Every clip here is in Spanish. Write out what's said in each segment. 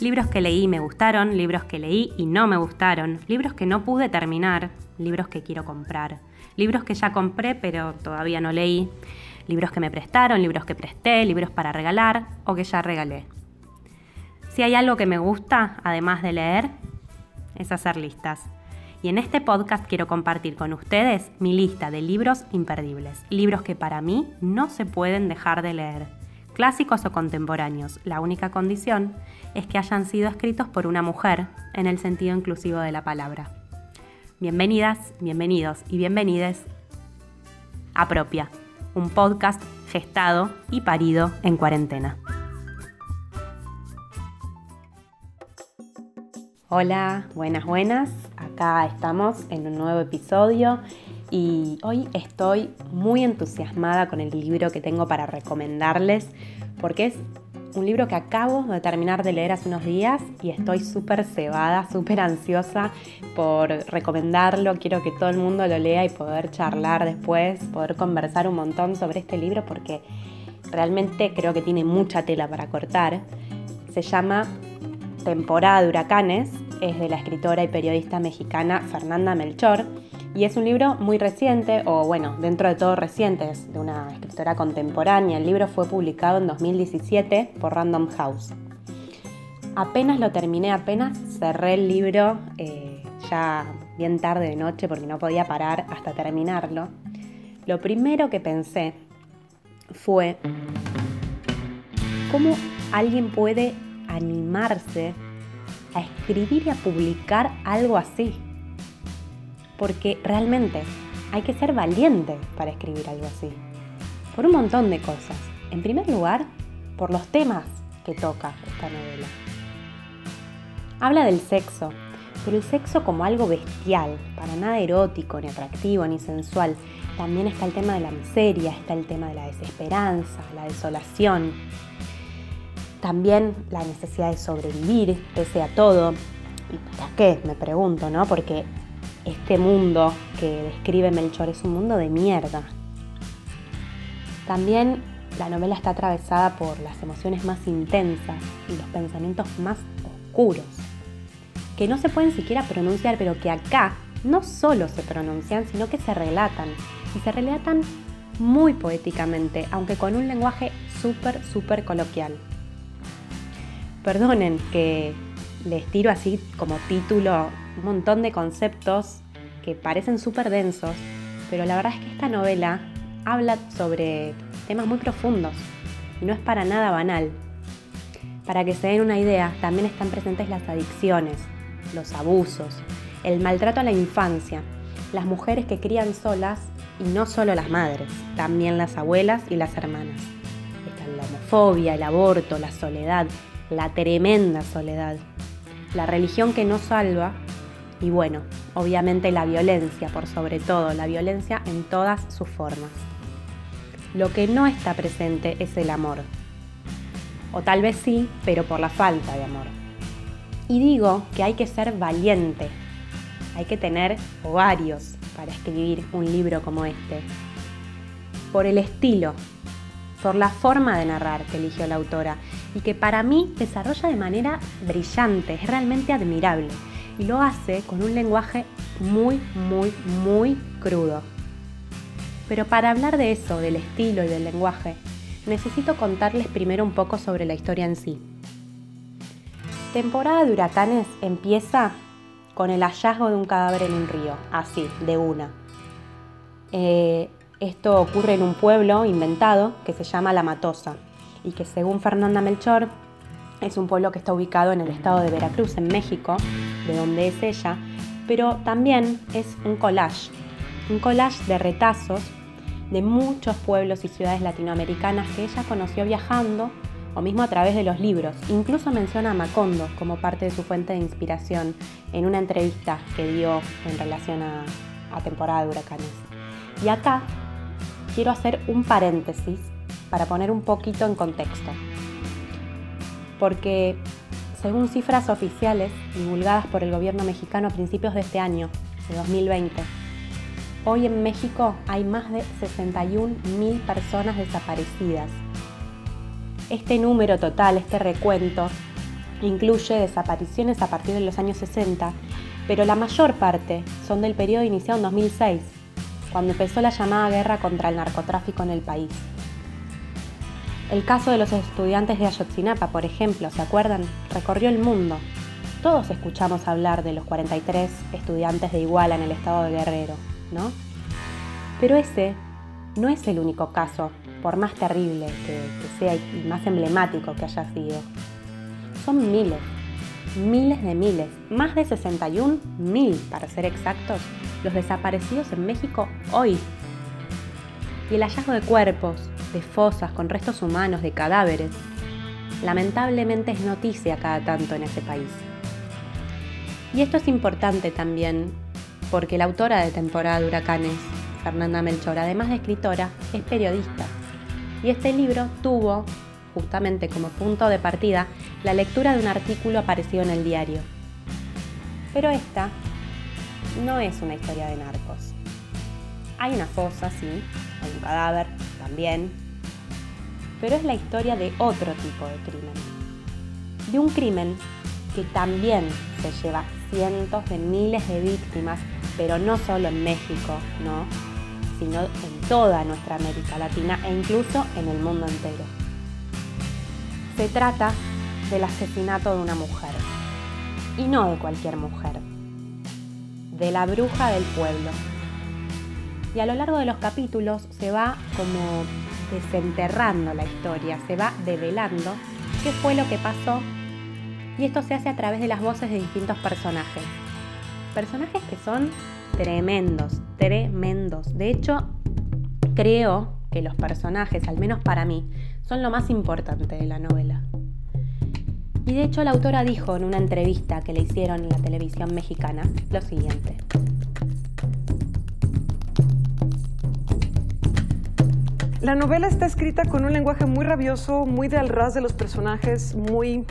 Libros que leí y me gustaron, libros que leí y no me gustaron, libros que no pude terminar, libros que quiero comprar, libros que ya compré pero todavía no leí, libros que me prestaron, libros que presté, libros para regalar o que ya regalé. Si hay algo que me gusta, además de leer, es hacer listas. Y en este podcast quiero compartir con ustedes mi lista de libros imperdibles, libros que para mí no se pueden dejar de leer, clásicos o contemporáneos. La única condición es que hayan sido escritos por una mujer en el sentido inclusivo de la palabra. Bienvenidas, bienvenidos y bienvenides a Propia, un podcast gestado y parido en cuarentena. Hola, buenas, buenas. Acá estamos en un nuevo episodio y hoy estoy muy entusiasmada con el libro que tengo para recomendarles porque es un libro que acabo de terminar de leer hace unos días y estoy súper cebada, súper ansiosa por recomendarlo. Quiero que todo el mundo lo lea y poder charlar después, poder conversar un montón sobre este libro porque realmente creo que tiene mucha tela para cortar. Se llama Temporada de Huracanes es de la escritora y periodista mexicana Fernanda Melchor y es un libro muy reciente, o bueno, dentro de todo reciente, es de una escritora contemporánea. El libro fue publicado en 2017 por Random House. Apenas lo terminé, apenas cerré el libro, eh, ya bien tarde de noche porque no podía parar hasta terminarlo. Lo primero que pensé fue cómo alguien puede animarse a escribir y a publicar algo así. Porque realmente hay que ser valiente para escribir algo así. Por un montón de cosas. En primer lugar, por los temas que toca esta novela. Habla del sexo, pero el sexo como algo bestial, para nada erótico, ni atractivo, ni sensual. También está el tema de la miseria, está el tema de la desesperanza, la desolación, también la necesidad de sobrevivir pese a todo. ¿Y para qué? Me pregunto, ¿no? Porque este mundo que describe Melchor es un mundo de mierda. También la novela está atravesada por las emociones más intensas y los pensamientos más oscuros, que no se pueden siquiera pronunciar, pero que acá no solo se pronuncian, sino que se relatan. Y se relatan muy poéticamente, aunque con un lenguaje súper, súper coloquial. Perdonen que les tiro así como título un montón de conceptos que parecen súper densos, pero la verdad es que esta novela habla sobre temas muy profundos y no es para nada banal. Para que se den una idea, también están presentes las adicciones, los abusos, el maltrato a la infancia, las mujeres que crían solas y no solo las madres, también las abuelas y las hermanas. Está la homofobia, el aborto, la soledad, la tremenda soledad, la religión que no salva y bueno, obviamente la violencia por sobre todo, la violencia en todas sus formas. Lo que no está presente es el amor. O tal vez sí, pero por la falta de amor. Y digo que hay que ser valiente, hay que tener ovarios para escribir un libro como este. Por el estilo, por la forma de narrar que eligió la autora y que para mí desarrolla de manera brillante, es realmente admirable y lo hace con un lenguaje muy, muy, muy crudo. Pero para hablar de eso, del estilo y del lenguaje, necesito contarles primero un poco sobre la historia en sí. Temporada de huracanes empieza con el hallazgo de un cadáver en un río, así, de una. Eh, esto ocurre en un pueblo inventado que se llama La Matosa y que según Fernanda Melchor es un pueblo que está ubicado en el estado de Veracruz, en México, de donde es ella, pero también es un collage, un collage de retazos de muchos pueblos y ciudades latinoamericanas que ella conoció viajando o mismo a través de los libros. Incluso menciona a Macondo como parte de su fuente de inspiración en una entrevista que dio en relación a, a temporada de huracanes. Y acá quiero hacer un paréntesis para poner un poquito en contexto. Porque según cifras oficiales divulgadas por el gobierno mexicano a principios de este año, de 2020, hoy en México hay más de 61.000 personas desaparecidas. Este número total, este recuento, Incluye desapariciones a partir de los años 60, pero la mayor parte son del periodo iniciado en 2006, cuando empezó la llamada guerra contra el narcotráfico en el país. El caso de los estudiantes de Ayotzinapa, por ejemplo, ¿se acuerdan? Recorrió el mundo. Todos escuchamos hablar de los 43 estudiantes de Iguala en el estado de Guerrero, ¿no? Pero ese no es el único caso, por más terrible que, sea y más emblemático que haya sido. Son miles, miles de miles, más de 61 mil para ser exactos, los desaparecidos en México hoy. Y el hallazgo de cuerpos, de fosas con restos humanos, de cadáveres, lamentablemente es noticia cada tanto en ese país. Y esto es importante también porque la autora de Temporada de Huracanes, Fernanda Melchor, además de escritora, es periodista. Y este libro tuvo, justamente como punto de partida, la lectura de un artículo aparecido en el diario. Pero esta no es una historia de narcos. Hay una fosa, sí, hay un cadáver también, pero es la historia de otro tipo de crimen. De un crimen que también se lleva cientos de miles de víctimas, pero no solo en México, ¿no? sino en toda nuestra América Latina e incluso en el mundo entero. Se trata del asesinato de una mujer, y no de cualquier mujer, de la bruja del pueblo. Y a lo largo de los capítulos se va como desenterrando la historia, se va develando qué fue lo que pasó y esto se hace a través de las voces de distintos personajes. Personajes que son tremendos, tremendos. De hecho, creo que los personajes, al menos para mí, son lo más importante de la novela. Y de hecho la autora dijo en una entrevista que le hicieron en la televisión mexicana lo siguiente. La novela está escrita con un lenguaje muy rabioso, muy de al ras de los personajes, muy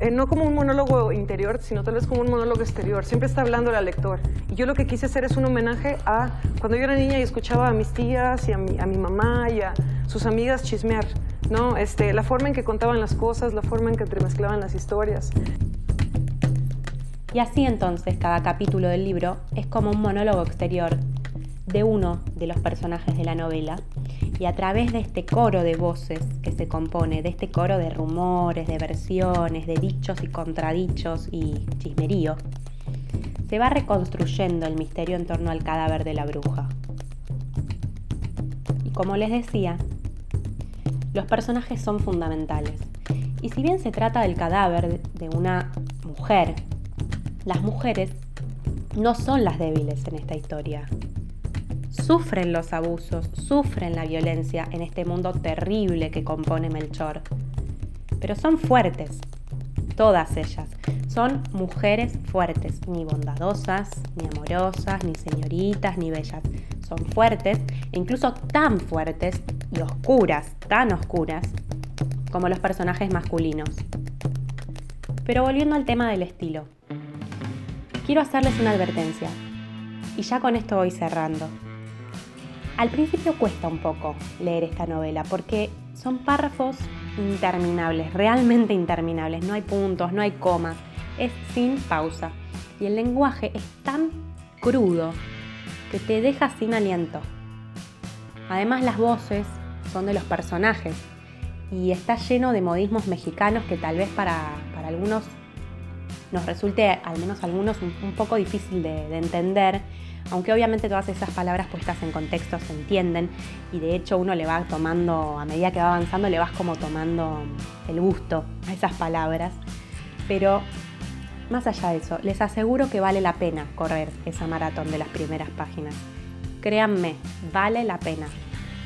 eh, no como un monólogo interior, sino tal vez como un monólogo exterior. Siempre está hablando al lector. Y yo lo que quise hacer es un homenaje a cuando yo era niña y escuchaba a mis tías y a mi, a mi mamá y a sus amigas chismear, ¿no? Este, la forma en que contaban las cosas, la forma en que entremezclaban las historias. Y así entonces cada capítulo del libro es como un monólogo exterior de uno de los personajes de la novela y a través de este coro de voces que se compone, de este coro de rumores, de versiones, de dichos y contradichos y chismerío, se va reconstruyendo el misterio en torno al cadáver de la bruja. Y como les decía, los personajes son fundamentales. Y si bien se trata del cadáver de una mujer, las mujeres no son las débiles en esta historia sufren los abusos, sufren la violencia en este mundo terrible que compone Melchor. Pero son fuertes, todas ellas. Son mujeres fuertes, ni bondadosas, ni amorosas, ni señoritas, ni bellas. Son fuertes e incluso tan fuertes y oscuras, tan oscuras, como los personajes masculinos. Pero volviendo al tema del estilo, quiero hacerles una advertencia. Y ya con esto voy cerrando. Al principio cuesta un poco leer esta novela porque son párrafos interminables, realmente interminables. No hay puntos, no hay comas, es sin pausa. Y el lenguaje es tan crudo que te deja sin aliento. Además las voces son de los personajes y está lleno de modismos mexicanos que tal vez para, algunos nos resulte, al menos algunos, un, poco difícil de entender aunque obviamente todas esas palabras puestas en contexto se entienden y de hecho uno le va tomando, a medida que va avanzando, le vas como tomando el gusto a esas palabras. Pero más allá de eso, les aseguro que vale la pena correr esa maratón de las primeras páginas. Créanme, vale la pena.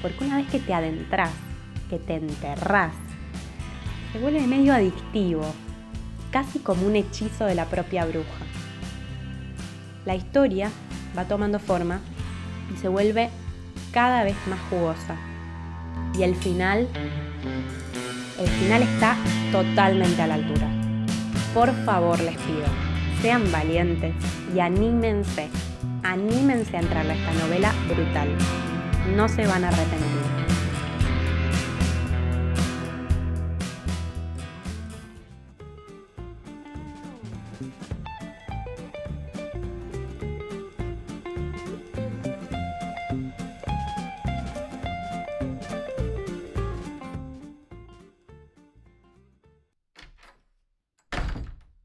Porque una vez que te adentras, que te enterrás, se vuelve medio adictivo, casi como un hechizo de la propia bruja. La historia va tomando forma y se vuelve cada vez más jugosa. Y el final, el final está totalmente a la altura. Por favor les pido, sean valientes y anímense, anímense a entrarle a esta novela brutal. No se van a arrepentir.